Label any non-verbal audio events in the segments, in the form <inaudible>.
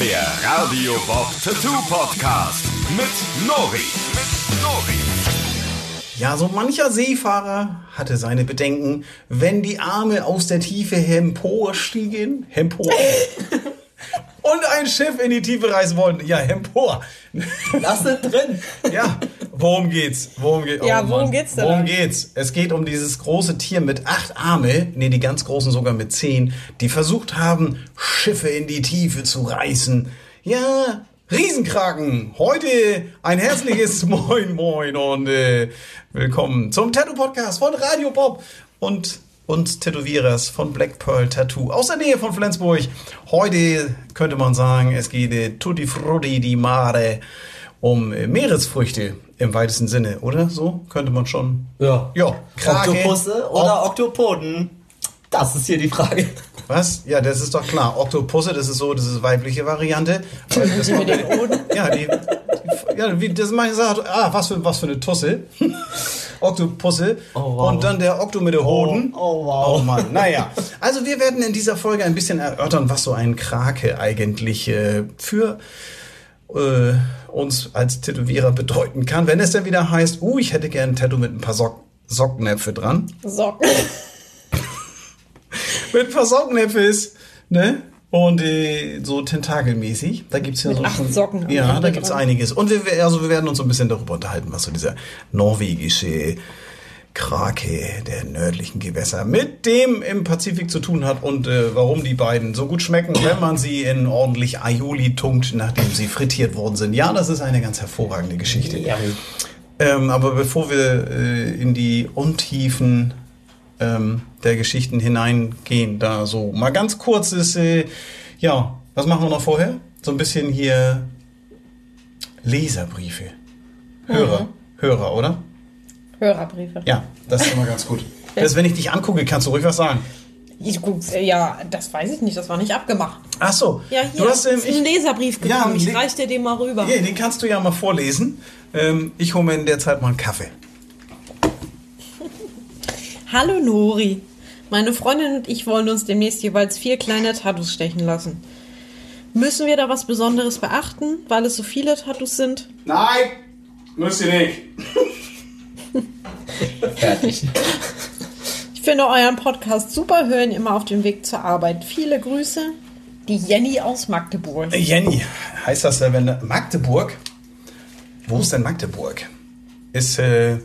Der Radio Bob Tattoo Podcast mit Nori. Mit Nori. Ja, so mancher Seefahrer hatte seine Bedenken, wenn die Arme aus der Tiefe emporstiegen. Empor. <laughs> und ein Schiff in die Tiefe reißen wollten. Ja, empor. Lass es drin. Ja, worum geht's? Worum geht, Ja, worum Mann. geht's denn Worum dann? geht's? Es geht um dieses große Tier mit acht Arme, nee, die ganz großen sogar mit zehn, die versucht haben, Schiffe in die Tiefe zu reißen. Ja, Riesenkraken. Heute ein herzliches <laughs> Moin Moin und äh, willkommen zum Tattoo-Podcast von Radio Bob und uns Tätowierers von Black Pearl Tattoo aus der Nähe von Flensburg. Heute könnte man sagen, es geht äh, Tutti Frutti di Mare um äh, Meeresfrüchte im weitesten Sinne, oder? So könnte man schon. Ja. Ja, Krake. Oktopusse oder Oktopoden? Das ist hier die Frage. Was? Ja, das ist doch klar. Oktopusse, das ist so, das ist weibliche Variante. Aber das mit den Oden? Ja, die, die ja, wie das meine sagt, ah, was für, was für eine Tusse. Oktopusse. Oh, wow. Und dann der Okto mit der Hoden. oh, wow. Oh Mann, naja. Also wir werden in dieser Folge ein bisschen erörtern, was so ein Krake eigentlich äh, für äh, uns als Tätowierer bedeuten kann. Wenn es dann wieder heißt, uh, ich hätte gern ein Tattoo mit ein paar Sock Socknäpfe dran. Socken. Mit ein paar Socknäpfes, ne? Und äh, so tentakelmäßig. Da gibt's ja Mit so acht schon. Socken Ja, da gibt's dran. einiges. Und wir, wir- also wir werden uns so ein bisschen darüber unterhalten, was so dieser norwegische Krake der nördlichen Gewässer mit dem im Pazifik zu tun hat und äh, warum die beiden so gut schmecken, wenn man sie in ordentlich Aioli tunkt, nachdem sie frittiert worden sind. Ja, das ist eine ganz hervorragende Geschichte. Ja. Ähm, aber bevor wir äh, in die Untiefen ähm, der Geschichten hineingehen, da so mal ganz kurz ist, äh, ja, was machen wir noch vorher? So ein bisschen hier Leserbriefe. Hörer, Hörer, oder? Hörerbriefe. Ja, das ist immer ganz gut. <laughs> Das, wenn ich dich angucke, kannst du ruhig was sagen. Ich, gut, äh, ja, das weiß ich nicht, das war nicht abgemacht. Ach so, Ja, hier du hast ähm, ist ein Leserbrief Ja, gekommen. ein ich Le- reich dir den mal rüber. Ja, den kannst du ja mal vorlesen. Ähm, ich hole mir in der Zeit mal einen Kaffee. Hallo Nori. Meine Freundin und ich wollen uns demnächst jeweils vier kleine Tattoos stechen lassen. Müssen wir da was Besonderes beachten, weil es so viele Tattoos sind? Nein, müsst ihr nicht. <laughs> Fertig. Ich finde euren Podcast super, hören immer auf dem Weg zur Arbeit. Viele Grüße. Die Jenny aus Magdeburg. Jenny, heißt das, äh, wenn Magdeburg? Wo ist denn Magdeburg? Ist, äh,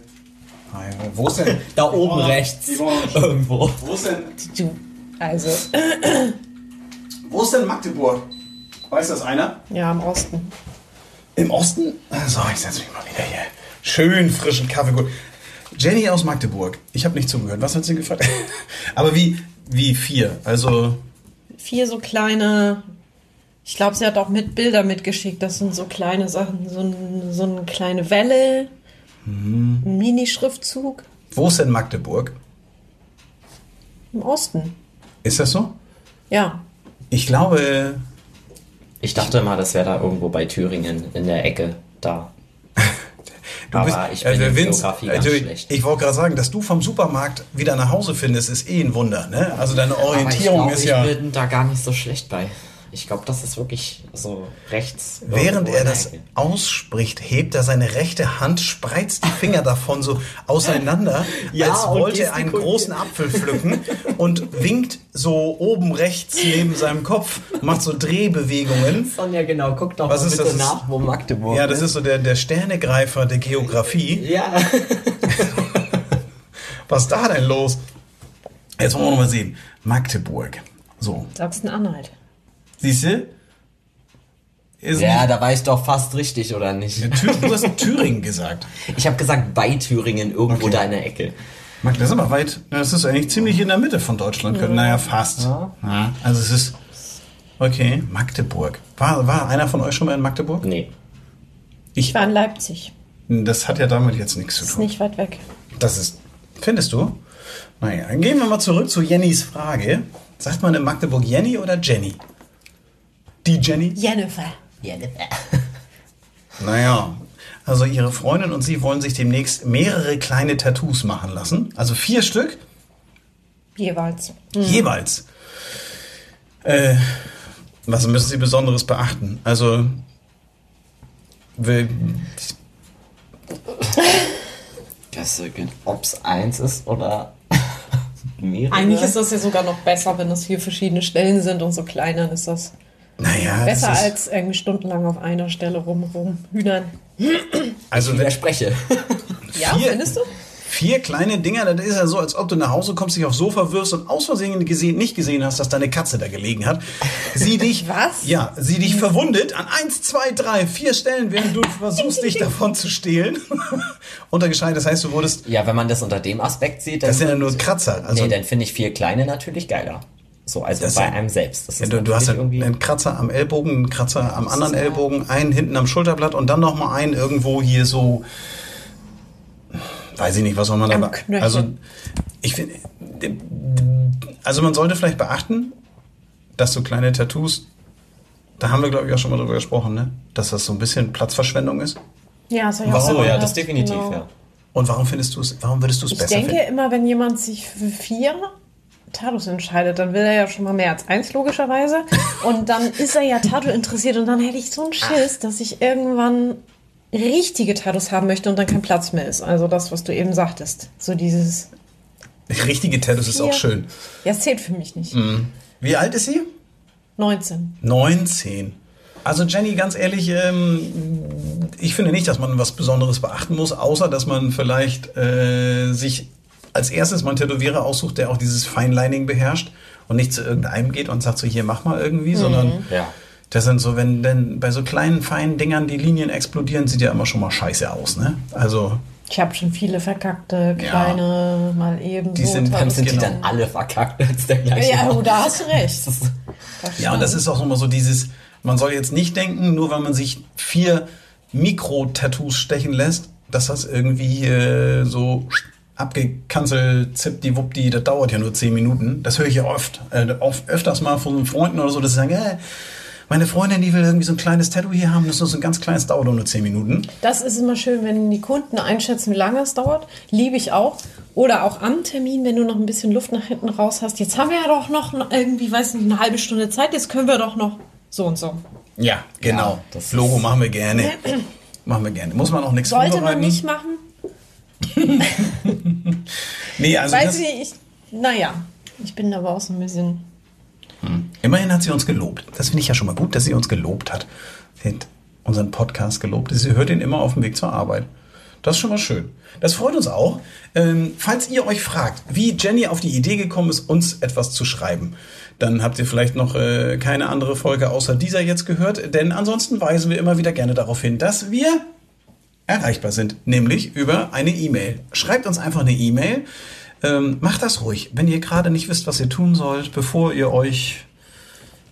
wo ist denn? Da oben rechts. Irgendwo. Wo ist denn, Du, also, wo ist denn Magdeburg? Weiß das einer? ja, im Osten. Im Osten? So, ich setze mich mal wieder hier. Schön frischen Kaffee. Gut. Jenny aus Magdeburg. Ich habe nicht zugehört. Was hat sie gefragt? <laughs> Aber wie, wie vier? Also, Vier so kleine. Ich glaube, sie hat auch mit Bilder mitgeschickt. Das sind so kleine Sachen. So, so eine kleine Welle. Mhm. Mini-Schriftzug. wo ist denn Magdeburg? Im Osten. Ist das so? Ja. Ich glaube, Ich dachte mal, das wäre da irgendwo bei Thüringen in der Ecke da. <laughs> Du Aber bist, ich bin also in Vince, Geografie ganz also schlecht. Ich wollte gerade sagen, dass du vom Supermarkt wieder nach Hause findest, ist eh ein Wunder. Ne? Also deine Aber ich Orientierung glaube, ist ich ja. bin da gar nicht so schlecht bei. Ich glaube, das ist wirklich so rechts. Während er das Ecke. ausspricht, hebt er seine rechte Hand, spreizt die Finger davon so auseinander, <laughs> Ja, als wollte er einen großen Apfel pflücken und winkt so oben rechts neben seinem Kopf, macht so Drehbewegungen. Sonja, genau, guck doch Was mal ist bitte das? nach, wo Magdeburg Ja, das ist so der, der Sternegreifer der Geografie. Ja. <laughs> Was ist da denn los? Jetzt wollen wir noch mal sehen. Magdeburg. So, Sachsen-Anhalt. Siehst du? Ist ja, da war ich doch fast richtig, oder nicht? Thür du hast Thüringen gesagt. <laughs> Ich habe gesagt, bei Thüringen, irgendwo Okay. da in der Ecke. Mag, das ist aber weit. Das ist eigentlich ziemlich in der Mitte von Deutschland. Ja. Naja, fast. Ja. also es ist. Okay, Magdeburg. War, war einer von euch schon mal in Magdeburg? Nee. Ich war in Leipzig. Das hat ja damit jetzt nichts zu Ist tun. nicht weit weg. Das ist. Findest du? Naja, dann gehen wir mal zurück zu Jennys Frage. Sagt man in Magdeburg Jenny oder Jenny? Die Jenny? Jennifer. <laughs> Naja, also ihre Freundin und sie wollen sich demnächst mehrere kleine Tattoos machen lassen. Also vier Stück Jeweils. jeweils. Äh, Was müssen Sie Besonderes beachten? Also, will, <laughs> Ob es eins ist oder <laughs> mehrere. Eigentlich ist das ja sogar noch besser, wenn das vier verschiedene Stellen sind und so klein, dann ist das naja, besser als irgendwie stundenlang auf einer Stelle rum, rumhühnern. also Ich widerspreche. <laughs> Ja, Vier- findest du? vier kleine Dinger, das ist ja so, als ob du nach Hause kommst, dich aufs Sofa wirfst und aus Versehen gesehen, nicht gesehen hast, dass deine Katze da gelegen hat. Sie dich, <laughs> Was? Ja, sie dich verwundet an eins, zwei, drei, vier Stellen, während du versuchst, dich <laughs> davon zu stehlen. Untergescheit, das heißt, du wurdest, Ja, wenn man das unter dem Aspekt sieht, dann. das sind ja nur Kratzer. Also, nee, dann finde ich vier kleine natürlich geiler. So, also Das bei sind- einem selbst. Das Ja, ist du, du hast ja einen Kratzer am Ellbogen, einen Kratzer am anderen Ellbogen, einen hinten am Schulterblatt und dann nochmal einen irgendwo hier so, weiß ich nicht, was soll man da. Also, ich finde, also man sollte vielleicht beachten, dass so kleine Tattoos, da haben wir glaube ich auch schon mal drüber gesprochen, ne? dass das so ein bisschen Platzverschwendung ist. Ja, das hab ich auch Warum? So, mal ja, das definitiv, Genau. ja. Und warum findest du es, warum würdest du es Ich besser denke finden? immer, wenn jemand sich für vier Tattoos entscheidet, dann will er ja schon mal mehr als eins, logischerweise. <laughs> Und dann ist er ja Tattoo interessiert und dann hätte ich so einen Schiss, dass ich irgendwann richtige Tattoos haben möchte und dann kein Platz mehr ist. Also das, was du eben sagtest. So dieses, <laughs> Richtige Tattoos ist auch schön. ja, es zählt für mich nicht. Wie alt ist sie? 19. 19. Also Jenny, ganz ehrlich, ähm, ich finde nicht, dass man was Besonderes beachten muss, außer dass man vielleicht äh, sich als erstes mal einen Tätowierer aussucht, der auch dieses Feinlining beherrscht und nicht zu irgendeinem geht und sagt so, hier mach mal irgendwie, sondern Ja. das sind so, wenn denn bei so kleinen, feinen Dingern die Linien explodieren, sieht ja immer schon mal scheiße aus, ne? Also, Ich habe schon viele verkackte, kleine, mal eben Die sind- Dann sind die Genau. dann alle verkackt <laughs> als der gleiche. Ja, oh, da hast du recht. Ja, und das ist auch immer so dieses, man soll jetzt nicht denken, nur weil man sich vier Mikro-Tattoos stechen lässt, dass das irgendwie äh, so abgekanzelt, zippdiwuppdi, das dauert ja nur zehn Minuten. Das höre ich ja oft, äh, oft öfters mal von Freunden oder so, dass sie sagen, äh, meine Freundin, die will irgendwie so ein kleines Tattoo hier haben, das ist so ein ganz kleines, dauert nur zehn Minuten. Das ist immer schön, wenn die Kunden einschätzen, wie lange es dauert. Liebe ich auch. Oder auch am Termin, wenn du noch ein bisschen Luft nach hinten raus hast. Jetzt haben wir ja doch noch irgendwie, weiß nicht, eine halbe Stunde Zeit. Jetzt können wir doch noch so und so. Ja, genau. Ja, das Logo machen wir gerne. <clears throat> machen wir gerne. Muss man auch nichts Sollte man nicht machen. <laughs> Nee, also Weiß das, ich, ich, naja, ich bin aber auch so ein bisschen. Immerhin hat sie uns gelobt. Das finde ich ja schon mal gut, dass sie uns gelobt hat. Sie hat unseren Podcast gelobt. Sie hört ihn immer auf dem Weg zur Arbeit. Das ist schon mal schön. Das freut uns auch. Ähm, falls ihr euch fragt, wie Jenny auf die Idee gekommen ist, uns etwas zu schreiben, dann habt ihr vielleicht noch äh, keine andere Folge außer dieser jetzt gehört. Denn ansonsten weisen wir immer wieder gerne darauf hin, dass wir erreichbar sind, nämlich über eine E-Mail. Schreibt uns einfach eine E-Mail. Ähm, macht das ruhig, wenn ihr gerade nicht wisst, was ihr tun sollt, bevor ihr euch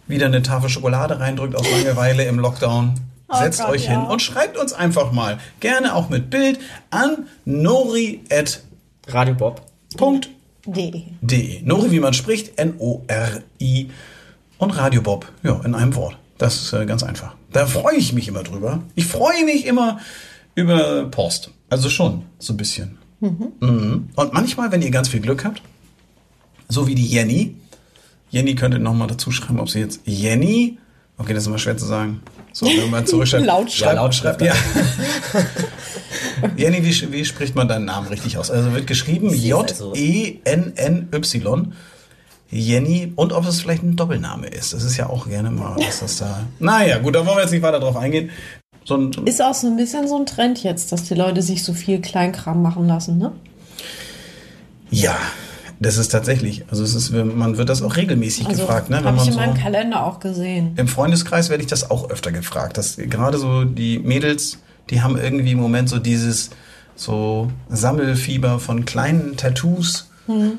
wieder eine Tafel Schokolade reindrückt aus Langeweile im Lockdown. Setzt Gott, euch ja. hin und schreibt uns einfach mal, gerne auch mit Bild, an nori.de. Radio Bob. D. Nori, wie man spricht, N-O-R-I und Radio Bob, ja, in einem Wort. Das ist äh, ganz einfach. Da freue ich mich immer drüber. Ich freue mich immer über Post. Also schon, so ein bisschen. Mhm. Und manchmal, wenn ihr ganz viel Glück habt, so wie die Jenny, Jenny könnte noch mal dazu schreiben, ob sie jetzt Jenny, okay, das ist immer schwer zu sagen. So, wenn man zurückschreibt. <laughs> Lautschrift. Ja, Lautschrift. ja. <laughs> Jenny, wie, wie spricht man deinen Namen richtig aus? Also wird geschrieben ist also- J-E-N-N-Y. Jenny und ob es vielleicht ein Doppelname ist. Das ist ja auch gerne mal, was das da. <laughs> Naja, gut, da wollen wir jetzt nicht weiter drauf eingehen. So ein, Ist auch so ein bisschen so ein Trend jetzt, dass die Leute sich so viel Kleinkram machen lassen, ne? ja, das ist tatsächlich. Also es ist, man wird das auch regelmäßig Also, gefragt, ne? Habe ich in so, meinem Kalender auch gesehen. Im Freundeskreis werde ich das auch öfter gefragt. Dass gerade so die Mädels, die haben irgendwie im Moment so dieses so Sammelfieber von kleinen Tattoos.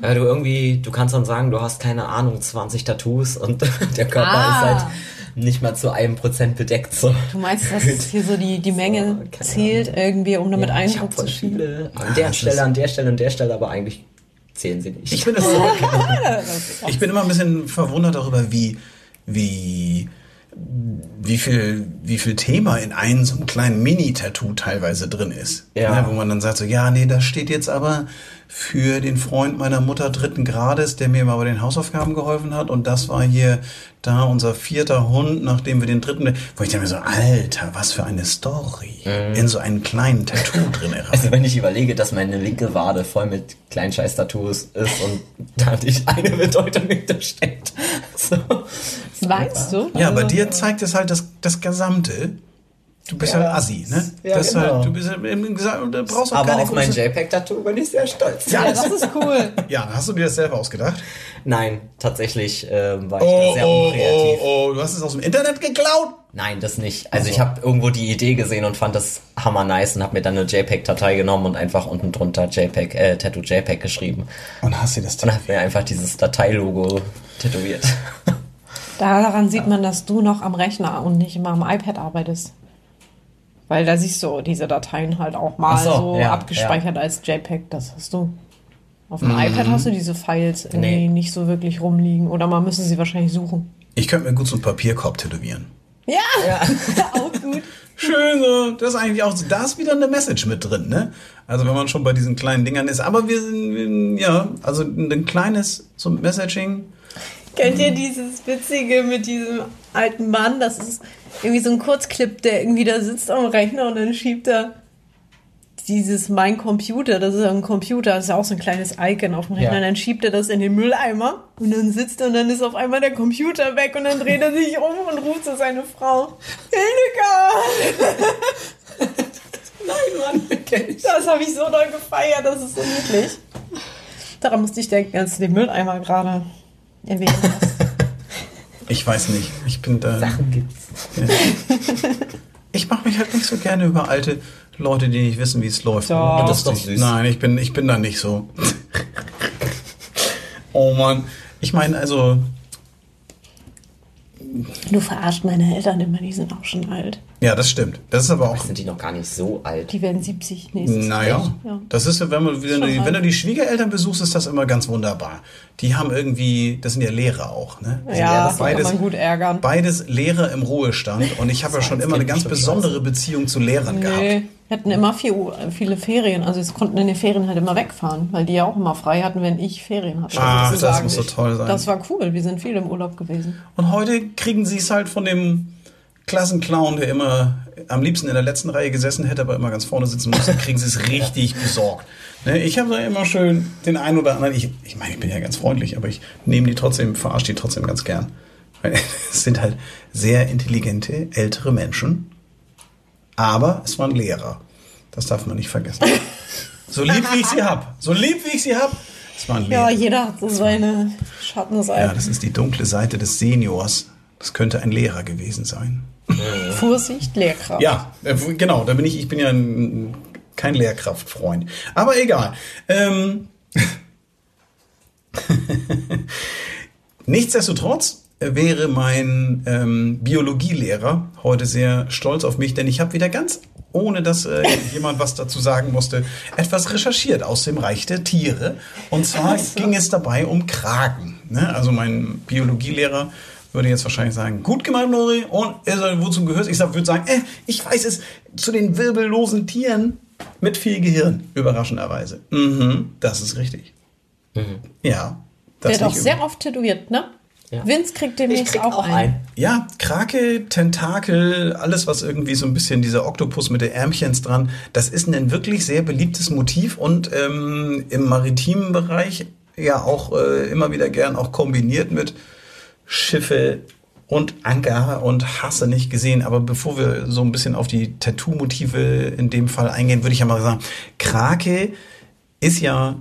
Ja, du irgendwie, du kannst dann sagen, du hast keine Ahnung, 20 Tattoos und <laughs> der Körper Ah. ist halt nicht mal zu einem Prozent bedeckt. So. Du meinst, dass hier so die, die Menge So, zählt irgendwie, um damit Ja, ich Eindruck zu schieben? viele. An Ah, der Stelle, an der Stelle, an der Stelle, aber eigentlich zählen sie nicht. Ich bin, <laughs> das, ich bin immer ein bisschen verwundert darüber, wie, wie wie viel, wie viel Thema in einem so einem kleinen Mini-Tattoo teilweise drin ist. Ja. Ne, wo man dann sagt so, ja, nee, das steht jetzt aber für den Freund meiner Mutter dritten Grades, der mir mal bei den Hausaufgaben geholfen hat. Und das war hier da unser vierter Hund, nachdem wir den dritten, wo ich dann mir so, Alter, was für eine Story in so einen kleinen Tattoo <laughs> drin erreicht. Also wenn ich überlege, dass meine linke Wade voll mit kleinen Scheiß-Tattoos ist und da nicht eine Bedeutung hintersteckt. <laughs> So. Meinst du? Ja, bei dir zeigt es halt das, das Gesamte. Du bist halt Assi, ne? Ja, das genau. halt, du bist halt im Gesamt, du brauchst auch Aber keine auf mein JPEG-Tattoo bin ich sehr stolz. Ja, das ist cool. <laughs> Ja, hast du dir das selber ausgedacht? Nein, tatsächlich ähm, war ich Oh, da sehr oh, unkreativ. oh, oh, du hast es aus dem Internet geklaut? Nein, das nicht. Also ich habe irgendwo die Idee gesehen und fand das hammer nice und habe mir dann eine JPEG-Datei genommen und einfach unten drunter JPEG, äh, Tattoo JPEG geschrieben. Und hast dir das Und habe mir einfach dieses Dateilogo tätowiert. <laughs> Daran sieht man, dass du noch am Rechner und nicht immer am iPad arbeitest. Weil da siehst du diese Dateien halt auch mal so, so, ja, abgespeichert als JPEG. Das hast du. Auf dem iPad hast du diese Files irgendwie Nee. nicht so wirklich rumliegen. Oder man müsste sie wahrscheinlich suchen. Ich könnte mir gut so einen Papierkorb tätowieren. Ja, <laughs> auch gut. Schön so. Das ist eigentlich auch, so- da ist wieder eine Message mit drin, ne? Also wenn man schon bei diesen kleinen Dingern ist. Aber wir sind, ja, also ein kleines so Messaging. Kennt ihr dieses Witzige mit diesem alten Mann? Das ist irgendwie so ein Kurzclip, der irgendwie da sitzt am Rechner und dann schiebt er dieses Mein Computer, das ist ja ein Computer, das ist ja auch so ein kleines Icon auf dem Rechner, Ja. und dann schiebt er das in den Mülleimer und dann sitzt er und dann ist auf einmal der Computer weg und dann dreht er sich um und ruft zu seine Frau, Hildegard! <laughs> Nein, Mann, kenn ich. Das habe ich so doll gefeiert, das ist so niedlich. Daran musste ich denken, als du den Mülleimer gerade erwähnt hast. <laughs> Ich weiß nicht. Ich bin da. Sachen gibt's. Ich mache mich halt nicht so gerne über alte Leute, die nicht wissen, wie es läuft. Doch. Das ist doch süß. Nein, ich bin, ich bin da nicht so. <laughs> oh Mann. Ich meine, also, Du verarscht meine Eltern immer, die sind auch schon alt. ja, das stimmt. Das ist aber auch. Sind die noch gar nicht so alt? Die werden 70 nächstes Naja, Jahr. Ja. das ist, wenn, man, wenn, du, die- wenn du die Schwiegereltern besuchst, ist das immer ganz wunderbar. Die haben irgendwie, das sind ja Lehrer auch, ne? Das Ja, das das kann man gut ärgern. Beides Lehrer im Ruhestand und ich habe ja schon immer eine ganz besondere Beziehung zu Lehrern gehabt. Wir hatten immer viel, viele Ferien. Also sie konnten in den Ferien halt immer wegfahren, weil die ja auch immer frei hatten, wenn ich Ferien hatte. Ach, sozusagen. das muss so toll sein. Das war cool. Wir sind viel im Urlaub gewesen. Und heute kriegen sie es halt von dem Klassenclown, der immer am liebsten in der letzten Reihe gesessen hätte, aber immer ganz vorne sitzen musste, kriegen sie es <laughs> richtig besorgt. Ne, ich habe da immer schön den einen oder anderen, ich, ich meine, ich bin ja ganz freundlich, aber ich nehme die trotzdem, verarsche die trotzdem ganz gern. <laughs> Es sind halt sehr intelligente, ältere Menschen, aber es waren Lehrer. Das darf man nicht vergessen. <laughs> So lieb wie ich sie hab, so lieb wie ich sie hab, es waren Ja, Lehrer. jeder hat so seine Ja, Schattenseiten. das ist die dunkle Seite des Seniors. Das könnte ein Lehrer gewesen sein. Vorsicht, Lehrkraft. Ja, äh, genau, da bin ich, ich bin ja ein, kein Lehrkraftfreund. Aber egal. Ähm, <laughs> Nichtsdestotrotz wäre mein ähm, Biologielehrer heute sehr stolz auf mich, denn ich habe wieder ganz, ohne dass äh, jemand was dazu sagen musste, etwas recherchiert aus dem Reich der Tiere. Und zwar ging es dabei um Kraken. Ne? Also mein Biologielehrer würde jetzt wahrscheinlich sagen, gut gemacht, Nori, und er soll wozu gehört? Ich sag, würde sagen, äh, ich weiß es, zu den wirbellosen Tieren mit viel Gehirn, überraschenderweise. Mhm, das ist richtig. Ja. Das Der hat auch sehr oft tätowiert, ne? Ja. Vince kriegt demnächst krieg auch, auch einen. einen. Ja, Krake, Tentakel, alles was irgendwie so ein bisschen dieser Oktopus mit den Ärmchens dran, das ist ein wirklich sehr beliebtes Motiv und ähm, im maritimen Bereich ja auch äh, immer wieder gern auch kombiniert mit Schiffe und Anker und Hasse nicht gesehen. Aber bevor wir so ein bisschen auf die Tattoo-Motive in dem Fall eingehen, würde ich ja mal sagen, Krake ist ja,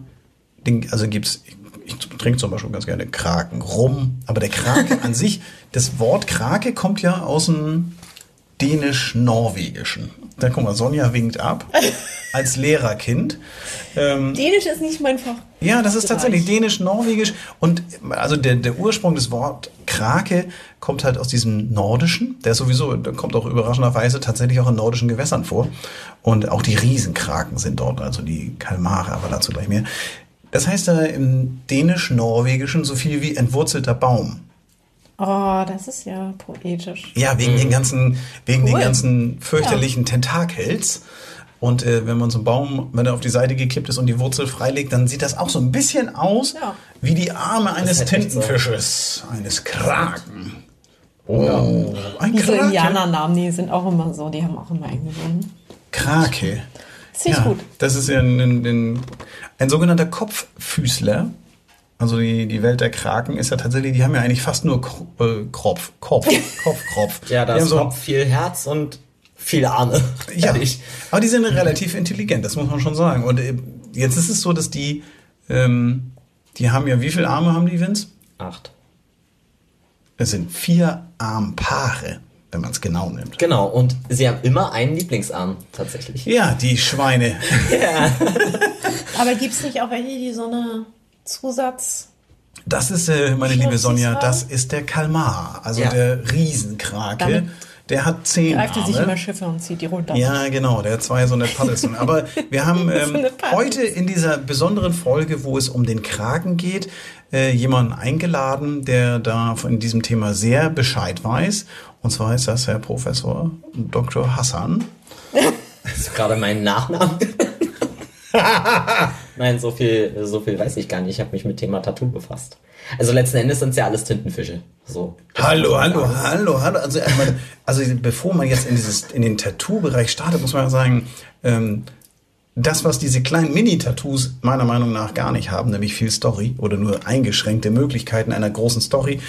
also gibt's, ich trinke zum Beispiel ganz gerne Kraken, Rum, aber der Krake an sich, <laughs> das Wort Krake kommt ja aus dem Dänisch-Norwegischen. Da guck mal, Sonja winkt ab <laughs> als Lehrerkind. Ähm, Dänisch ist nicht mein Fach. ja, das ist tatsächlich dänisch-norwegisch. Und also der, der Ursprung des Wort Krake kommt halt aus diesem Nordischen. Der ist sowieso, der kommt auch überraschenderweise tatsächlich auch in nordischen Gewässern vor. Und auch die Riesenkraken sind dort, also die Kalmare, aber dazu gleich mehr. Das heißt da im dänisch-norwegischen so viel wie entwurzelter Baum. Oh, das ist ja poetisch. Ja, wegen den ganzen, wegen den Cool. ganzen fürchterlichen Tentakels. Und äh, wenn man so einen Baum, wenn er auf die Seite gekippt ist und die Wurzel freilegt, dann sieht das auch so ein bisschen aus Ja. wie die Arme eines echt so. Tintenfisches, eines Kraken. Oh, ein Diese Krake. Indianernamen, die sind auch immer so, die haben auch immer eingewonnen. Krake. Das finde ich gut. Das ist ja ein, ein, ein, ein sogenannter Kopffüßler. Also die, die Welt der Kraken ist ja tatsächlich, die haben ja eigentlich fast nur äh, Kropf, Kopf, <laughs> Kopf, Kropf. Ja, da ist so- Kopf, viel Herz und viele Arme. <laughs> Ja, aber die sind relativ intelligent, das muss man schon sagen. Und äh, jetzt ist es so, dass die, ähm, die haben ja, wie viele Arme haben die, Vince? Acht. Es sind vier Armpaare, wenn man es genau nimmt. Genau, und sie haben immer einen Lieblingsarm, tatsächlich. Ja, die Schweine. <laughs> Aber gibt es nicht auch welche, die so eine Zusatz... Das ist, äh, meine liebe Sonja, das ist der Kalmar, also Ja. der Riesenkrake. Damit Der hat zehn Greift er sich immer Arme. Schiffe und zieht die runter. Ja, genau, der hat zwei so eine Paddelston. Aber <laughs> wir haben ähm, heute in dieser besonderen Folge, wo es um den Kragen geht, äh, jemanden eingeladen, der da von diesem Thema sehr Bescheid weiß. Und zwar ist das Herr Professor Dr. Hassan. Hast du gerade meinen Nachnamen? <laughs> Nein, so viel, so viel weiß ich gar nicht. Ich habe mich mit Thema Tattoo befasst. Also letzten Endes sind es ja alles Tintenfische. So. Hallo, hallo, hallo, hallo. Also, also bevor man jetzt in, dieses, in den Tattoo-Bereich startet, muss man sagen, ähm, das, was diese kleinen Mini-Tattoos meiner Meinung nach gar nicht haben, nämlich viel Story oder nur eingeschränkte Möglichkeiten einer großen Story,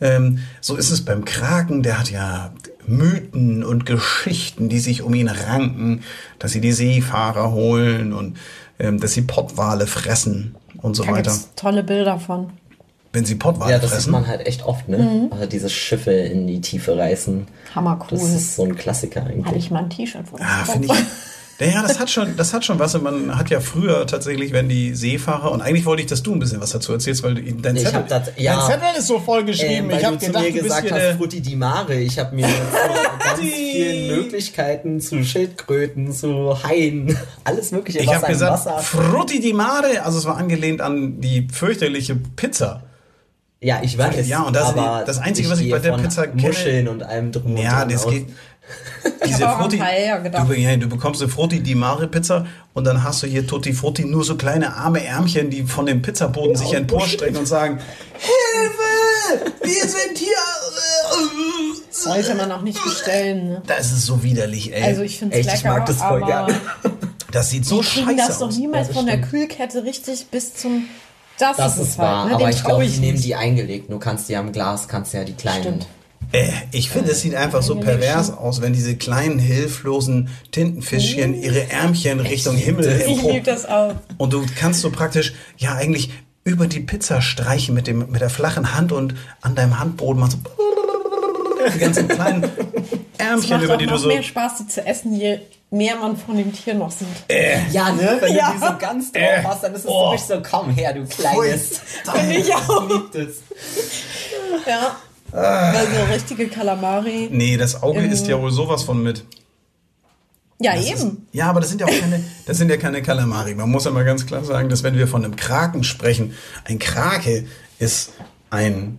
ähm, so ist es beim Kraken, der hat ja Mythen und Geschichten, die sich um ihn ranken, dass sie die Seefahrer holen und ähm, dass sie Pottwale fressen und so Da weiter. gibt's tolle Bilder von. Wenn sie Pottwale Ja, das sieht fressen. man halt echt oft, ne? Also diese Schiffe in die Tiefe reißen. Hammer cool. Das ist so ein Klassiker Hatte eigentlich. ich mal ein T-Shirt von. Ah, finde ich. Naja, das hat schon, das hat schon was. Und Man hat ja früher tatsächlich, wenn die Seefahrer, und eigentlich wollte ich, dass du ein bisschen was dazu erzählst, weil dein Ich Zettel, hab das- ja. dein Zettel ist so voll geschrieben. Ähm, ich habe gedacht, zu mir gesagt hast, Frutti di Mare. Ich habe mir <laughs> ganz vielen Möglichkeiten zu Schildkröten, zu Haien, alles mögliche, ich habe gesagt, Wasser... Frutti di Mare, also es war angelehnt an die fürchterliche Pizza. Ja, ich weiß. Ja, und das- aber das Einzige, was ich bei der Pizza kenne- Muscheln und allem drum und Ja, das geht. <laughs> Ich Diese habe auch an Frutti, Paella gedacht. du, ja, du bekommst eine Frutti di Mare Pizza und dann hast du hier Tutti Frutti nur so kleine arme Ärmchen, die von dem Pizzaboden sich emporstrecken und sagen, Hilfe! Wir sind hier! Sollte man auch nicht bestellen. Ne? Das ist so widerlich, ey. Also ich finde es Echt, ich lecker, mag das voll gerne. das sieht so die kriegen scheiße das doch aus. niemals Ja, das von der. Kühlkette richtig bis zum... Das, Das ist, ist es wahr, halt, ne? aber ich glaube, die nehmen nicht. die eingelegt. Du kannst die am Glas, kannst ja die kleinen... Stimmt. Äh, ich finde, es sieht einfach so pervers aus, wenn diese kleinen, hilflosen Tintenfischchen ihre Ärmchen Richtung Himmel Ich liebe das auch. Und du kannst so praktisch, ja, eigentlich über die Pizza streichen mit, dem, mit der flachen Hand und an deinem Handboden machst du die ganzen kleinen Es Ärmchen, macht über die du so. mehr Spaß, die zu essen, je mehr man von dem Tier noch sieht. Ja, ne? Wenn Ja. du die so ganz drauf Äh. hast, dann ist es Oh. so richtig so, komm her, du kleines. Finde ich auch. Es. Ja. Weil so richtige Kalamari. Nee, das Auge Ähm. ist ja wohl sowas von mit. Ja, Das ist, eben. ja, aber das sind ja auch keine, das sind ja keine Kalamari. Man muss ja mal ganz klar sagen, dass wenn wir von einem Kraken sprechen, ein Krake ist ein,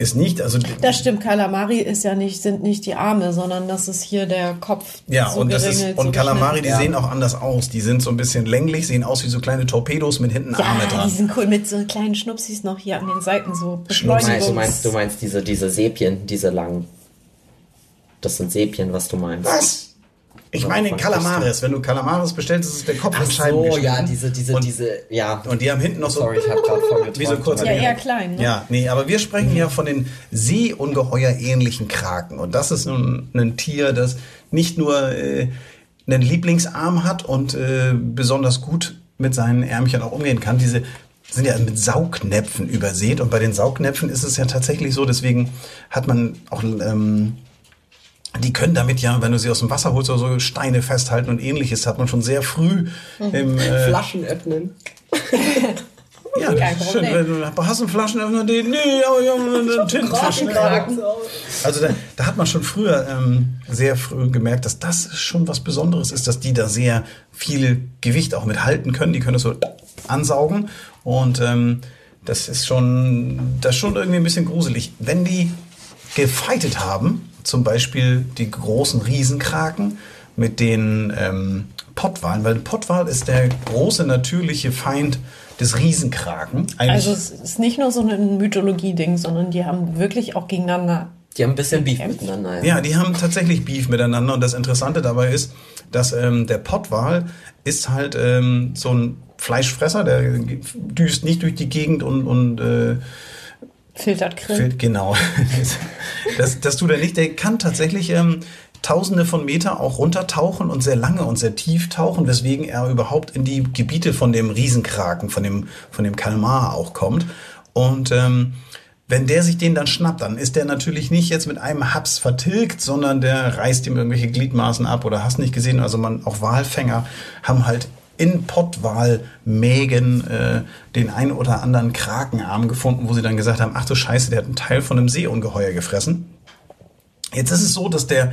ist nicht, also Das stimmt, Kalamari ist ja nicht, sind nicht die Arme, sondern das ist hier der Kopf. Ja, so und das ist, und so Kalamari, die geschnitten. sehen auch anders aus. Die sind so ein bisschen länglich, sehen aus wie so kleine Torpedos mit hinten Arme Ja, dran. die sind cool mit so kleinen Schnupsis noch hier an den Seiten so. Meinst, du Beschleunigungs- meinst, du meinst diese, diese Säbchen, diese langen. Das sind Säbchen, was du meinst. Was? Ich meine Von Kalamaris. Wenn du Kalamaris bestellst, ist es der Kopf Ach in Scheiben so, ja, diese, diese, und, diese, ja. Und die haben hinten noch so... Sorry, ich habe gerade voll geträumt. Wie so kurze Ja, eher klein, ne? Ja, nee, aber wir sprechen ja von den Seeungeheuer-ähnlichen Kraken. Und das ist nun ein Tier, das nicht nur äh, einen Lieblingsarm hat und äh, besonders gut mit seinen Ärmchen auch umgehen kann. Diese sind ja mit Saugnäpfen übersät. Und bei den Saugnäpfen ist es ja tatsächlich so, deswegen hat man auch... Ähm, die können damit ja, wenn du sie aus dem Wasser holst oder so, Steine festhalten und ähnliches, hat man schon sehr früh im, äh, Flaschen öffnen. <laughs> ja, ist schön. Du hast du einen Flaschenöffner, die, nee, aber ich habe einen Tintenfisch. Kraken. Also da, da hat man schon früher ähm, sehr früh gemerkt, dass das schon was Besonderes ist, dass die da sehr viel Gewicht auch mit halten können. Die können das so ansaugen und ähm, das ist schon, das ist schon irgendwie ein bisschen gruselig. Wenn die gefeitet haben. Zum Beispiel die großen Riesenkraken mit den ähm, Pottwalen, weil Pottwal ist der große natürliche Feind des Riesenkraken. Eigentlich, Also es ist nicht nur so ein Mythologie-Ding, sondern die haben wirklich auch gegeneinander. Die haben ein bisschen Beef Kämpft. miteinander. ja, die haben tatsächlich Beef miteinander und das Interessante dabei ist, dass ähm, der Pottwal ist halt ähm, so ein Fleischfresser, der düst nicht durch die Gegend und, und äh, Filtert. Fehlt, genau. <laughs> das, das tut er nicht. Der kann tatsächlich ähm, tausende von Meter auch runtertauchen und sehr lange und sehr tief tauchen, weswegen er überhaupt in die Gebiete von dem Riesenkraken, von dem, von dem Kalmar auch kommt. Und ähm, wenn der sich den dann schnappt, dann ist der natürlich nicht jetzt mit einem Haps vertilgt, sondern der reißt ihm irgendwelche Gliedmaßen ab oder hast nicht gesehen. Also man, auch Walfänger haben halt in Pottwalmägen äh, den ein oder anderen Krakenarm gefunden, wo sie dann gesagt haben, ach du Scheiße, der hat einen Teil von einem Seeungeheuer gefressen. Jetzt ist es so, dass der,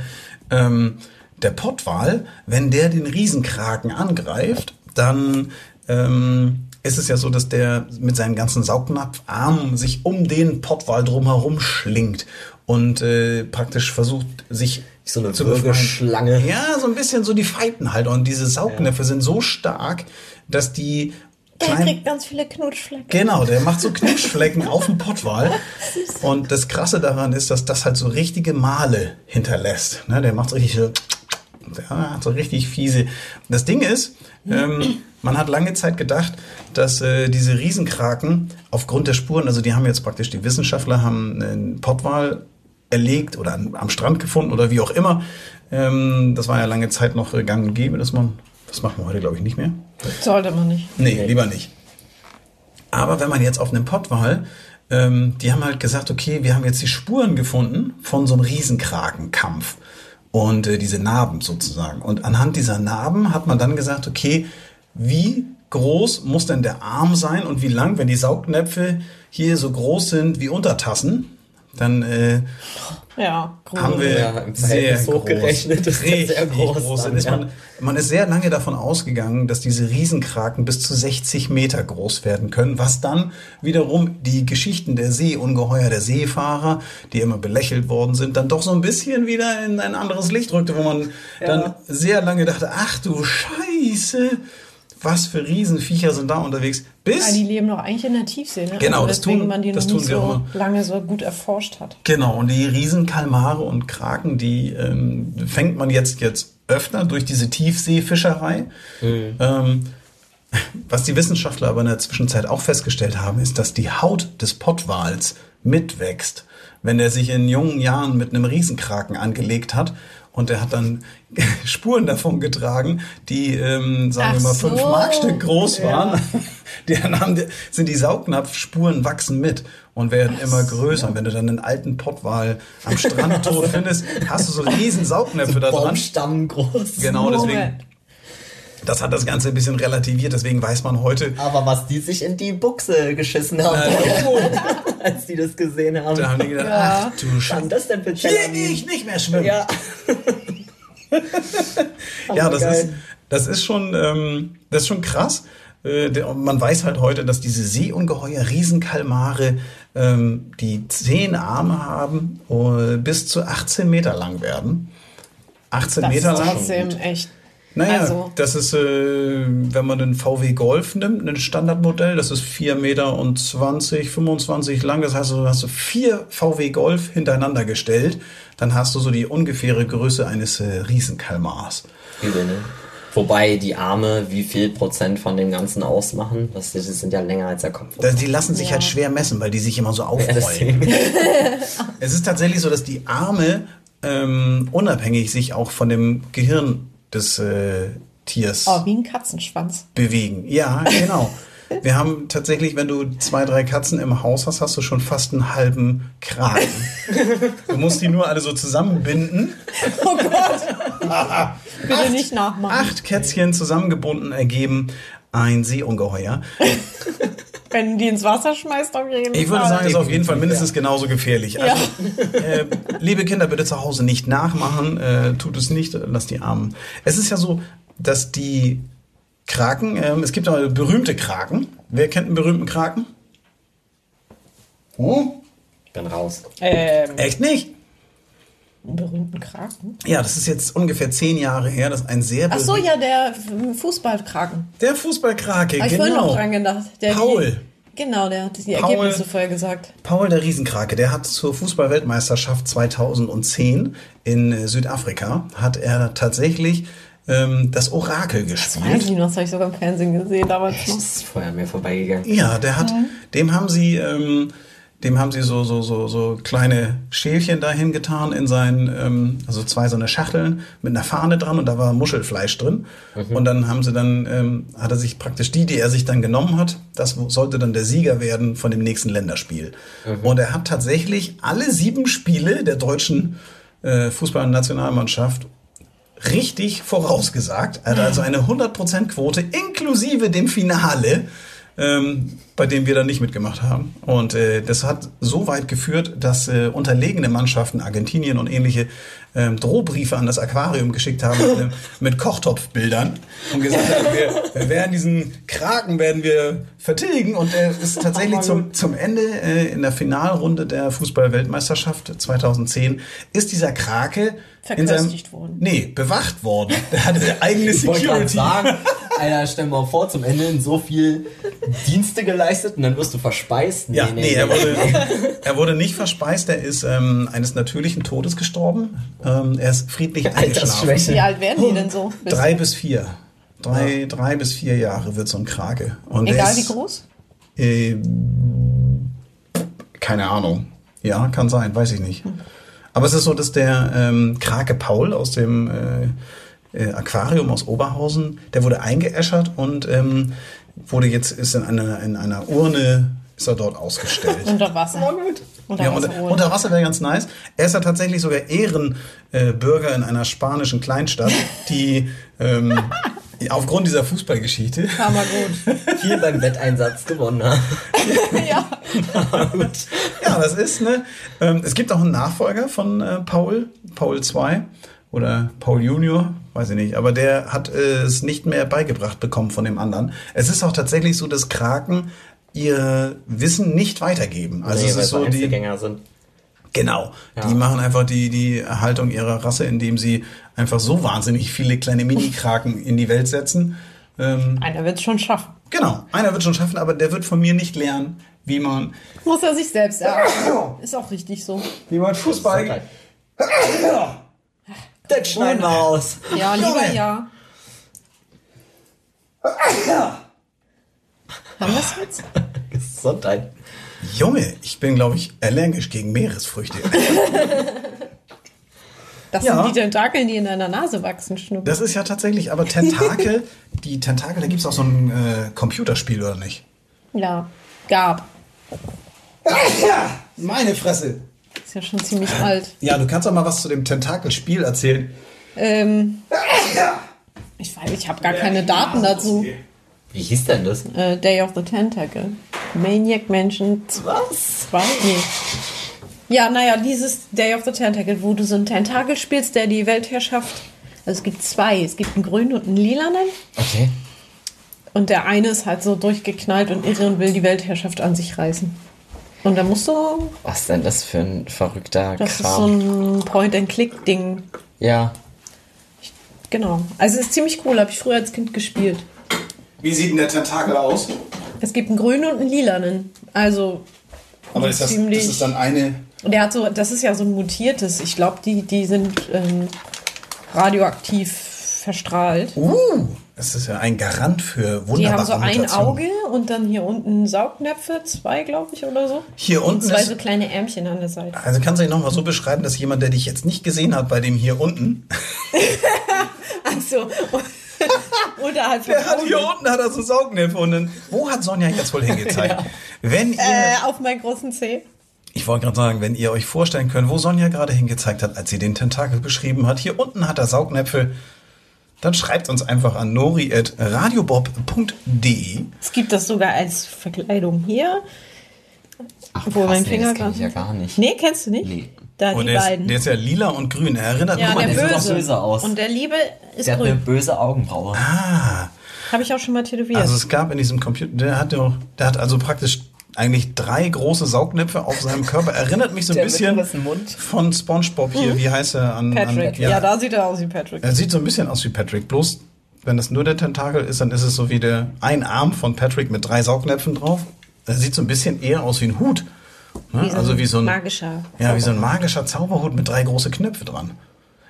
ähm, der Pottwal, wenn der den Riesenkraken angreift, dann ähm, ist es ja so, dass der mit seinen ganzen Saugnapfarmen sich um den Pottwal drumherum schlingt und äh, praktisch versucht, sich so eine zu befreien. Würgeschlange. Ja, so ein bisschen so die Fighten halt. Und diese Saugnäpfe sind so stark, dass die Der kleinen kriegt ganz viele Knutschflecken. Genau, der macht so <laughs> Knutschflecken auf dem Pottwal. Und das Krasse daran ist, dass das halt so richtige Male hinterlässt. Ne, der macht richtig so, der hat so richtig fiese. Das Ding ist, ähm, man hat lange Zeit gedacht, dass äh, diese Riesenkraken aufgrund der Spuren, also die haben jetzt praktisch, die Wissenschaftler haben einen Pottwal erlegt oder an, am Strand gefunden oder wie auch immer. Ähm, das war ja lange Zeit noch gang und gäbe, dass man, das machen wir heute glaube ich nicht mehr. Sollte man nicht. Nee, lieber nicht. Aber wenn man jetzt auf einem Pottwal, ähm, die haben halt gesagt, okay, wir haben jetzt die Spuren gefunden von so einem Riesenkrakenkampf und äh, diese Narben sozusagen. Und anhand dieser Narben hat man dann gesagt, okay, wie groß muss denn der Arm sein und wie lang, wenn die Saugnäpfe hier so groß sind wie Untertassen, dann äh, Ja, groß. haben wir Ja, sehr hochgerechnet ist sehr richtig groß Dann ja. man, man ist sehr lange davon ausgegangen, dass diese Riesenkraken bis zu 60 Meter groß werden können, was dann wiederum die Geschichten der Seeungeheuer, der Seefahrer, die immer belächelt worden sind, dann doch so ein bisschen wieder in ein anderes Licht rückte, wo man dann sehr lange dachte, ach du Scheiße, was für Riesenviecher sind da unterwegs. Bis Ja, die leben doch eigentlich in der Tiefsee, ne? Genau, also das tun- man die das noch nicht tun wir so immer. lange so gut erforscht hat. Genau, und die Riesenkalmare und Kraken, die ähm, fängt man jetzt, jetzt öfter durch diese Tiefseefischerei. Ähm, <laughs> was die Wissenschaftler aber in der Zwischenzeit auch festgestellt haben, ist, dass die Haut des Pottwals mitwächst, wenn er sich in jungen Jahren mit einem Riesenkraken angelegt hat. Und er hat dann <laughs> Spuren davon getragen, die, ähm, sagen wir Ach mal, so. fünf Markstück groß waren. <laughs> Die haben, sind die Saugnapfspuren wachsen mit und werden immer größer. Und wenn du dann einen alten Pottwal am Strand tot <laughs> findest, hast du so riesen Saugnäpfe da dran. Baumstamm groß. Genau, deswegen. Das hat das Ganze ein bisschen relativiert. Deswegen weiß man heute, Aber was die sich in die Buchse geschissen haben, <laughs> als die das gesehen haben. da haben die gedacht, Ja. ach du Scheiße, das denn für hier gehe ich nicht mehr schwimmen. Ja. <laughs> Ja, das geil. ist, das ist schon, ähm, das ist schon krass. Äh, der- man weiß halt heute, dass diese Seeungeheuer, Riesenkalmare, ähm, die zehn Arme haben, äh, bis zu 18 Meter lang werden. 18 Das Meter ist lang. trotzdem echt. Naja, Also- das ist, äh, wenn man den VW Golf nimmt, ein Standardmodell, das ist 4 Meter und 20, 25 lang. Das heißt, du hast so vier VW Golf hintereinander gestellt, dann hast du so die ungefähre Größe eines äh, Riesenkalmars. Übel, ne? Wobei die Arme wie viel Prozent von dem Ganzen ausmachen. Das, die sind ja länger als der Kopf. Das, die lassen sich Ja. halt schwer messen, weil die sich immer so aufrollen. <laughs> es ist tatsächlich so, dass die Arme ähm, unabhängig sich auch von dem Gehirn des äh, Tiers Oh, wie ein Katzenschwanz. bewegen. Ja, genau. Wir haben tatsächlich, wenn du zwei, drei Katzen im Haus hast, hast du schon fast einen halben Kragen. Du musst die nur alle so zusammenbinden. Oh Gott. <laughs> Bitte nicht nachmachen. Acht Kätzchen zusammengebunden ergeben ein Seeungeheuer. Wenn du die ins Wasser schmeißt, auf jeden Fall. Ich würde sagen, es ist auf jeden Fall mindestens genauso gefährlich. Also, äh, liebe Kinder, bitte zu Hause nicht nachmachen. Äh, tut es nicht, lasst die Armen. Es ist ja so, dass die Kraken, ähm, es gibt aber berühmte Kraken. Wer kennt einen berühmten Kraken? Oh? Bin raus. Ähm, Echt nicht? Berühmten Kraken. Ja, das ist jetzt ungefähr zehn Jahre her. Das ist ein sehr Ach so, ja, der Fußballkraken. Der Fußballkrake, Habe ich vorhin noch genau. dran gedacht. Der Paul. Die, genau, der hat die Paul. Ergebnisse vorher gesagt. Paul der Riesenkrake, der hat zur Fußballweltmeisterschaft 2010 in äh, Südafrika, hat er tatsächlich ähm, das Orakel Das weiß gespielt. ich noch, das habe ich sogar im Fernsehen gesehen damals Das noch. ist vorher mir vorbeigegangen. Ja, der hat, dem haben sie, ähm, dem haben sie so, so, so, so kleine Schälchen dahin getan in seinen, ähm, also zwei so eine Schachteln mit einer Fahne dran und da war Muschelfleisch drin. Und dann haben sie dann, ähm, hat er sich praktisch die, die er sich dann genommen hat, das sollte dann der Sieger werden von dem nächsten Länderspiel. Und er hat tatsächlich alle sieben Spiele der deutschen äh, Fußballnationalmannschaft richtig vorausgesagt. Er hat also eine 100% Quote inklusive dem Finale, ähm, bei dem wir dann nicht mitgemacht haben. Und äh, das hat so weit geführt, dass äh, unterlegene Mannschaften, Argentinien und ähnliche, ähm, Drohbriefe an das Aquarium geschickt haben mit, einem- <laughs> mit Kochtopfbildern und gesagt haben, wir, werden diesen Kraken werden wir vertilgen und er ist tatsächlich zum, zum Ende äh, in der Finalrunde der Fußball-Weltmeisterschaft 2010 ist dieser Krake in seinem, Verköstigt worden. Nee, bewacht worden. Der hatte eine eigene Ich Security. sagen, <laughs> Alter, stell mal vor, zum Ende so viel Dienste geleistet und dann wirst du verspeist. Ja, nee, er wurde, er wurde nicht verspeist, er ist ähm, eines natürlichen Todes gestorben. Ähm, er ist friedlich eingeschlafen. Wie alt werden die denn so? Drei bis vier. Drei, drei bis vier Jahre wird so ein Krake. Und Egal ist, wie groß? Äh, keine Ahnung. Ja, kann sein, weiß ich nicht. Aber es ist so, dass der ähm, Krake Paul aus dem äh, äh, Aquarium aus Oberhausen, der wurde eingeäschert und ähm, wurde jetzt ist in einer in einer Urne ist er dort ausgestellt. <laughs> Unter Wasser. Unter Ja, Wasser. unter, unter Wasser wäre ganz nice. Er ist ja tatsächlich sogar Ehrenbürger äh, in einer spanischen Kleinstadt, die ähm, <laughs> aufgrund dieser Fußballgeschichte Hammer gut. <laughs> Hier beim Wetteinsatz gewonnen hat. <laughs> ja. Ja, das ist, ne? Ähm, es gibt auch einen Nachfolger von äh, Paul, Paul 2 oder Paul Junior, weiß ich nicht, aber der hat äh, es nicht mehr beigebracht bekommen von dem anderen. Es ist auch tatsächlich so, dass Kraken ihr Wissen nicht weitergeben. Also nee, es ist so die, Einzelgänger sind. genau, Ja. die machen einfach die, die Erhaltung ihrer Rasse, indem sie einfach so wahnsinnig viele kleine Mini-Kraken in die Welt setzen. Ähm, Einer wird es schon schaffen. genau, einer wird schon schaffen, aber der wird von mir nicht lernen, wie man, Muss er sich selbst sagen. <coughs> Ist auch richtig so. wie man Fußball... Das <coughs> schneiden wir aus. Ja, lieber ja. <coughs> Haben wir es jetzt? Gesundheit. Junge, ich bin, glaube ich, allergisch gegen Meeresfrüchte. <laughs> Das Ja. sind die Tentakeln, die in deiner Nase wachsen, Schnupp. Das ist ja tatsächlich, aber Tentakel, <laughs> die Tentakel, da gibt es auch so ein äh, Computerspiel, oder nicht? Ja, gab. Meine Fresse. Ist ja schon ziemlich alt. Ja, du kannst doch mal was zu dem Tentakelspiel erzählen. Ähm, ich weiß, ich habe gar keine Daten dazu. Wie hieß denn das? Äh, Day of the Tentacle. Maniac Mansion Was? 2? Nee. Ja, naja, dieses Day of the Tentacle, wo du so einen Tentakel spielst, der die Weltherrschaft. Also es gibt zwei. Es gibt einen grünen und einen lilanen. Okay. Und der eine ist halt so durchgeknallt und irre und will die Weltherrschaft an sich reißen. Und da musst du. Was ist denn das für ein verrückter Das ist so Kram? ein Point-and-Click-Ding. ja. Genau. Also es ist ziemlich cool, habe ich früher als Kind gespielt. Wie sieht denn der Tentakel aus? Es gibt einen grünen und einen lilanen. Also. Aber ist das, ziemlich- das ist dann eine. Der hat so, das ist ja so ein mutiertes. Ich glaube, die, die sind ähm, radioaktiv verstrahlt. Uh, das ist ja ein Garant für Die wunderbare haben so ein. Auge und dann hier unten Saugnäpfe, zwei, glaube ich, oder so. Hier Und unten zwei ist, so kleine Ärmchen an der Seite. Also kannst du dich nochmal so beschreiben, dass jemand, der dich jetzt nicht gesehen hat, bei dem hier unten, <laughs> Also, unterhalb <laughs> vom der hat hier unten hat er so Saugnäpfe und dann, wo hat Sonja jetzt wohl <laughs> hingezeigt? Wenn ihr, Äh, auf meinen großen Zeh. Ich wollte gerade sagen, wenn ihr euch vorstellen könnt, wo Sonja gerade hingezeigt hat, als sie den Tentakel beschrieben hat, hier unten hat er Saugnäpfe, dann schreibt uns einfach an nori.radiobob.de. Es gibt das sogar als Verkleidung hier. Ach, Wo krass, mein nee, Finger das kenn ich ja gar nicht. Nee, kennst du nicht? Nee. Da Und die der ist, beiden. der ist ja lila und grün. Er erinnert ja, nur der an der sieht böse. auch böse aus. Und der Liebe ist Der hat eine grün. böse Augenbraue. Ah, Habe ich auch schon mal tätowiert. also es gab in diesem Computer, der hat, der hat also praktisch eigentlich drei große Saugnäpfe auf seinem Körper. Erinnert mich so ein bisschen Mund. von SpongeBob hier. Wie heißt er? An, Patrick. An, Ja. da sieht er aus wie Patrick. er sieht so ein bisschen aus wie Patrick. Bloß, wenn das nur der Tentakel ist, dann ist es so wie der ein Arm von Patrick mit drei Saugnäpfen drauf. Er sieht so ein bisschen eher aus wie ein Hut. Ne? Wie so also wie so ein magischer Ja, wie so ein magischer Zauberhut mit drei große Knöpfe dran.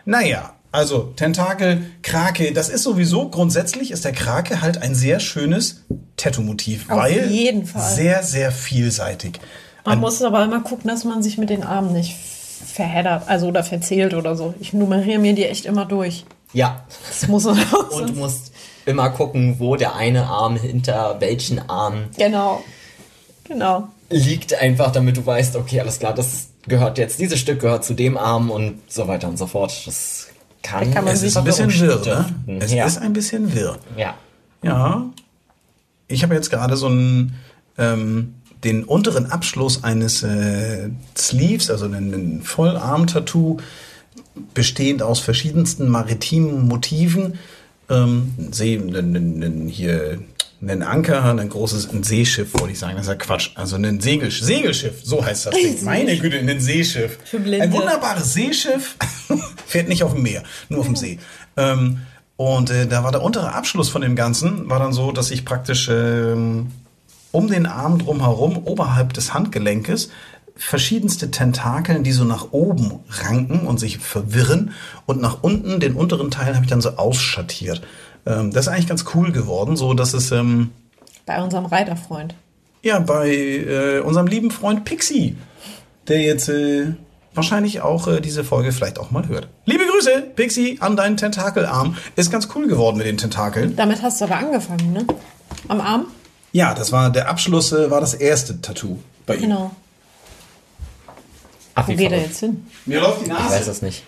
Naja, also Tentakel, Krake, das ist sowieso grundsätzlich ist der Krake halt ein sehr schönes Tattoo-Motiv, Auf weil jeden Fall. sehr, sehr vielseitig. Man muss aber immer gucken, dass man sich mit den Armen nicht verheddert, also oder verzählt oder so. Ich nummeriere mir die echt immer durch. Ja. Das muss man auch Und du musst immer gucken, wo der eine Arm hinter welchen Arm Genau. Genau. liegt, einfach damit du weißt, okay, alles klar, das gehört jetzt, dieses Stück gehört zu dem Arm und so weiter und so fort. Das kann, kann Es ist ein bisschen wirr, ne? Es ja. ist ein bisschen wirr. ja. Ja. Ich habe jetzt gerade so einen, ähm, den unteren Abschluss eines äh, Sleeves, also einen, Vollarm-Tattoo, bestehend aus verschiedensten maritimen Motiven. Ähm, ein See, hier einen Anker, ein großes ein Seeschiff, wollte ich sagen, das ist ja Quatsch. Also ein Segel, Segelschiff, so heißt das Ding. <laughs> Meine Güte, ein Seeschiff. Ein wunderbares Seeschiff, <laughs> fährt nicht auf dem Meer, nur auf dem See. Ähm, und äh, da war der untere Abschluss von dem Ganzen, war dann so, dass ich praktisch ähm, um den Arm drumherum, oberhalb des Handgelenkes, verschiedenste Tentakeln, die so nach oben ranken und sich verwirren. Und nach unten, den unteren Teil, habe ich dann so ausschattiert. Ähm, das ist eigentlich ganz cool geworden, so dass es ähm, Bei unserem Reiterfreund. ja bei äh, unserem lieben Freund Pixie, der jetzt äh, wahrscheinlich auch äh, diese Folge vielleicht auch mal hört. Liebe Grüße, Pixie, an deinen Tentakelarm. Ist ganz cool geworden mit den Tentakeln. Damit hast du aber angefangen, ne? Am Arm? Ja, das war der Abschluss, äh, war das erste Tattoo bei ihm. Genau. Ach, Wo wie geht er jetzt hin? Mir läuft die Ich weiß Nase. es nicht.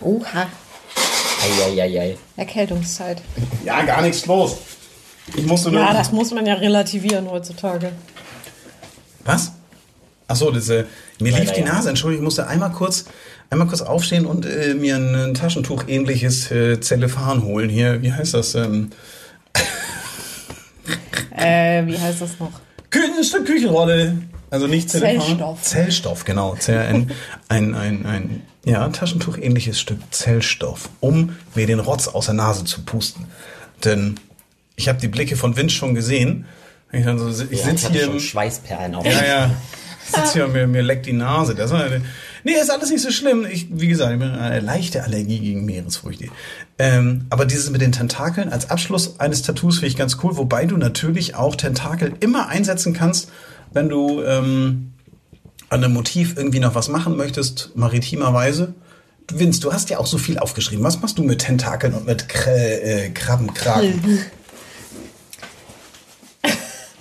Oha. Eieiei. Erkältungszeit. Ja, gar nichts los. Ich musste nur. Ja, das muss man ja relativieren heutzutage. Was? Ach so, das, äh, mir lief die. Nase. Entschuldigung, ich musste einmal kurz, einmal kurz aufstehen und äh, mir ein, ein Taschentuch-ähnliches äh, Zellophan holen. Hier, wie heißt das? Ähm, <laughs> Äh, wie heißt das noch? Kü Stück Küchenrolle. Also nicht Zellophan. Zellstoff. Zellstoff, genau. Zell, ein, ein, ein, ein ja, Taschentuch-ähnliches Stück Zellstoff, um mir den Rotz aus der Nase zu pusten. Denn ich habe die Blicke von Vince schon gesehen. Ich, dann so, ich Ja, sitze hier schon Schweißperlen auf. Ja, ja. Sitze hier und mir, mir leckt die Nase. Das war nee, ist alles nicht so schlimm. Ich, wie gesagt, ich bin eine leichte Allergie gegen Meeresfrüchte. Ähm, aber dieses mit den Tentakeln als Abschluss eines Tattoos finde ich ganz cool, wobei du natürlich auch Tentakel immer einsetzen kannst, wenn du ähm, an einem Motiv irgendwie noch was machen möchtest, maritimerweise. Vince, du hast ja auch so viel aufgeschrieben. Was machst du mit Tentakeln und mit Kr äh, Krabbenkragen? <laughs>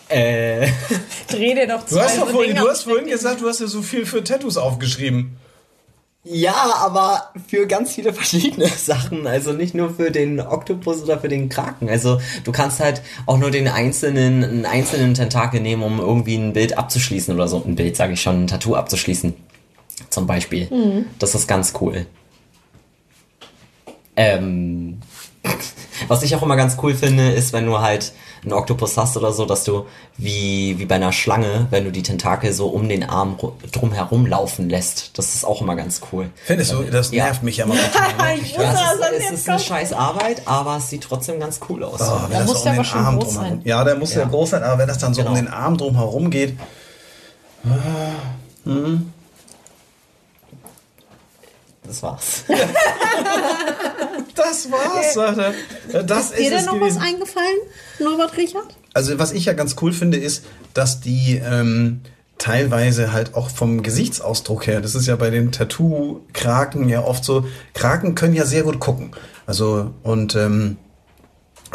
Äh, Dreh dir doch zwei Du hast, doch so vorhin, du hast vorhin gesagt, du hast ja so viel für Tattoos aufgeschrieben. ja, aber für ganz viele verschiedene <laughs> Sachen. Also nicht nur für den Oktopus oder für den Kraken. Also du kannst halt auch nur den einzelnen, einen einzelnen Tentakel nehmen, um irgendwie ein Bild abzuschließen oder so. Ein Bild, sage ich schon, ein Tattoo abzuschließen. Zum Beispiel. Das ist ganz cool. Ähm, <laughs> was ich auch immer ganz cool finde, ist, wenn du halt einen Oktopus hast oder so, dass du wie, wie bei einer Schlange, wenn du die Tentakel so um den Arm ru- drum herum laufen lässt. Das ist auch immer ganz cool. Findest du, das Ja. nervt mich ja mal <laughs> total. Ich Ja, es das ist, es ist eine scheiß Arbeit, aber es sieht trotzdem ganz cool aus. Oh, Da muss so der um aber den schon Arm groß drumherum- sein. Ja, der muss ja. Ja. groß sein, aber wenn das dann so Genau. um den Arm drumherum geht. Das war's. <laughs> Das war's, sagt er. Das ist Dir denn noch gewesen. was eingefallen, Norbert Richard? Also was ich ja ganz cool finde, ist, dass die ähm, teilweise halt auch vom Gesichtsausdruck her, das ist ja bei den Tattoo-Kraken ja oft so, Kraken können ja sehr gut gucken. Also und ähm,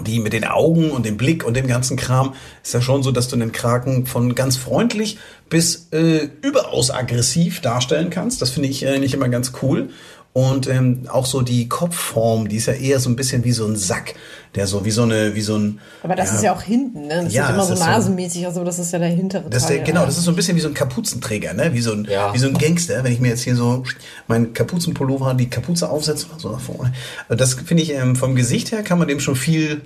die mit den Augen und dem Blick und dem ganzen Kram ist ja schon so, dass du den Kraken von ganz freundlich bis äh, überaus aggressiv darstellen kannst. Das finde ich äh, nicht immer ganz cool. Und ähm, auch so die Kopfform, die ist ja eher so ein bisschen wie so ein Sack, der so wie so eine, wie so ein. Aber das ist ja auch hinten, ne? Das Ja, sieht immer das so ist so- nasenmäßig aber das ist ja der hintere Das ist Teil. der, genau, ja. das ist so ein bisschen wie so ein Kapuzenträger, ne? Wie so ein, Ja. wie so ein Gangster. Wenn ich mir jetzt hier so meinen Kapuzenpullover, die Kapuze aufsetze, so nach vorne. Das finde ich, ähm, vom Gesicht her kann man dem schon viel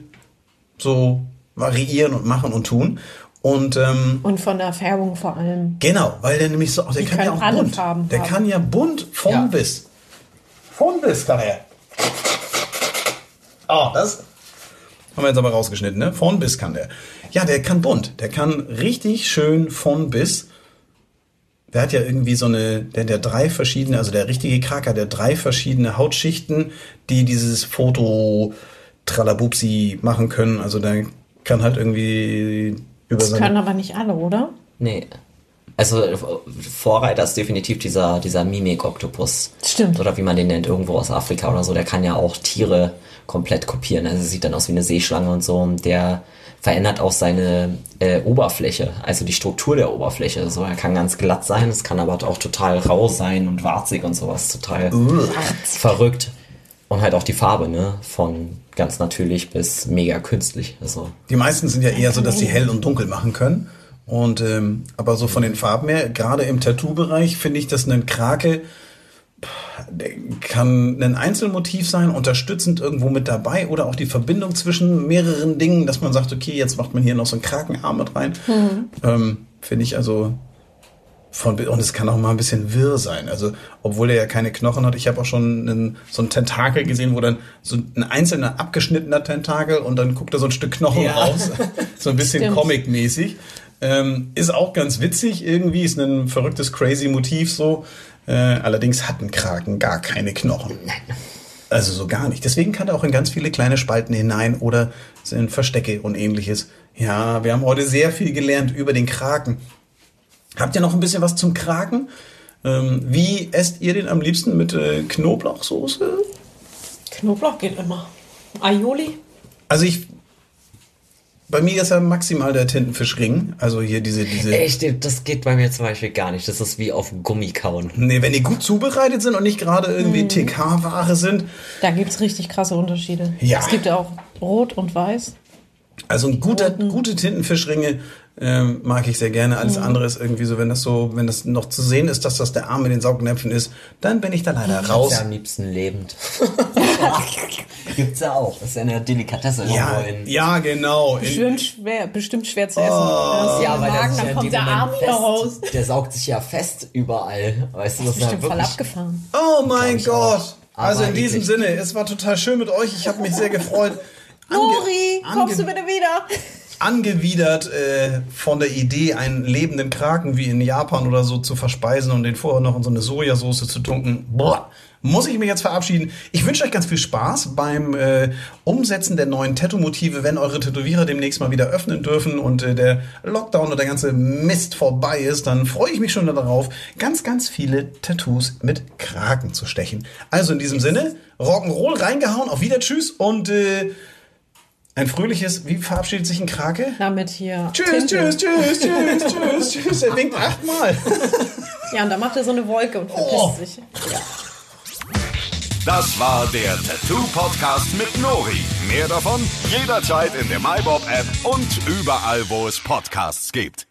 so variieren und machen und tun. Und ähm, Und von der Färbung vor allem. genau, weil der nämlich so, der kann können ja auch alle bunt. Farben der haben. kann ja bunt Ja. bis. Von bis kann er. Oh, das haben wir jetzt aber rausgeschnitten, ne? Von bis kann der. Ja, der kann bunt. Der kann richtig schön von bis. Der hat ja irgendwie so eine, der, der drei verschiedene, also der richtige Kraker, der drei verschiedene Hautschichten, die dieses Foto Tralabupsi machen können. Also der kann halt irgendwie über Das seine können aber nicht alle, oder? Nee. Also äh, Vorreiter ist definitiv dieser, dieser Mimik-Oktopus. Stimmt. Oder wie man den nennt, irgendwo aus Afrika oder so. Der kann ja auch Tiere komplett kopieren. Also sieht dann aus wie eine Seeschlange und so. Und Der verändert auch seine äh, Oberfläche, also die Struktur der Oberfläche. So, er kann ganz glatt sein, es kann aber auch total rau sein und warzig und sowas. Total verrückt. Und halt auch die Farbe, ne? Von ganz natürlich bis mega künstlich. Also Die meisten sind ja eher so, dass sie hell und dunkel machen können. Und ähm, aber so von den Farben her, gerade im Tattoo-Bereich, finde ich, dass ein Krake kann ein Einzelmotiv sein, unterstützend irgendwo mit dabei oder auch die Verbindung zwischen mehreren Dingen, dass man sagt, okay, jetzt macht man hier noch so einen Krakenarm mit rein. Ähm, finde ich also von, und es kann auch mal ein bisschen wirr sein. Also, obwohl er ja keine Knochen hat. Ich habe auch schon einen, so einen Tentakel gesehen, wo dann so ein einzelner abgeschnittener Tentakel und dann guckt da so ein Stück Knochen Ja. raus. <laughs> so ein bisschen Stimmt. Comic-mäßig. Ähm, ist auch ganz witzig irgendwie, ist ein verrücktes, crazy Motiv so. Äh, allerdings hat ein Kraken gar keine Knochen. Also so gar nicht. Deswegen kann er auch in ganz viele kleine Spalten hinein oder in Verstecke und ähnliches. Ja, wir haben heute sehr viel gelernt über den Kraken. Habt ihr noch ein bisschen was zum Kraken? Ähm, wie esst ihr den am liebsten mit äh, Knoblauchsoße? Knoblauch geht immer. Aioli? Also ich, bei mir ist ja maximal der Tintenfischring. Also hier diese, diese. Echt, das geht bei mir zum Beispiel gar nicht. Das ist wie auf Gummi kauen. Nee, wenn die gut zubereitet sind und nicht gerade irgendwie Mhm. TK-Ware sind. Da gibt es richtig krasse Unterschiede. Ja. Es gibt ja auch Rot und Weiß. Also ein guter, gute Tintenfischringe ähm, mag ich sehr gerne. Alles andere ist irgendwie so, wenn das so, wenn das noch zu sehen ist, dass das der Arm in den Saugnäpfen ist, dann bin ich da leider raus. Ist ja am liebsten lebend. <laughs> Gibt's ja auch. Das ist ja eine Delikatesse Ja, ja, genau. Bestimmt schwer, bestimmt schwer zu essen. Oh. Ja, weil der Magen, ja dann kommt der Moment Arm wieder raus. der saugt sich ja fest überall. Weißt du, das ist ja Bestimmt voll abgefahren. oh mein ich. Gott. Also in diesem. Sinne, es war total schön mit euch. Ich habe mich sehr gefreut. Nori, kommst du bitte wieder? angewidert äh, von der Idee, einen lebenden Kraken wie in Japan oder so zu verspeisen und den vorher noch in so eine Sojasauce zu tunken. Boah, muss ich mich jetzt verabschieden. Ich wünsche euch ganz viel Spaß beim äh, Umsetzen der neuen Tattoo-Motive, wenn eure Tätowierer demnächst mal wieder öffnen dürfen und äh, der Lockdown und der ganze Mist vorbei ist, dann freue ich mich schon darauf, ganz, ganz viele Tattoos mit Kraken zu stechen. Also in diesem Sinne, Rock'n'Roll reingehauen, auf Wieder, tschüss und äh, ein fröhliches, wie verabschiedet sich ein Krake? Damit hier. Tschüss, Tinte. tschüss, tschüss, tschüss, tschüss, tschüss. Er winkt achtmal. <laughs> Ja, und dann macht er so eine Wolke und verpisst Oh. sich. Das war der Tattoo Podcast mit Nori. Mehr davon jederzeit in der MyBob App und überall, wo es Podcasts gibt.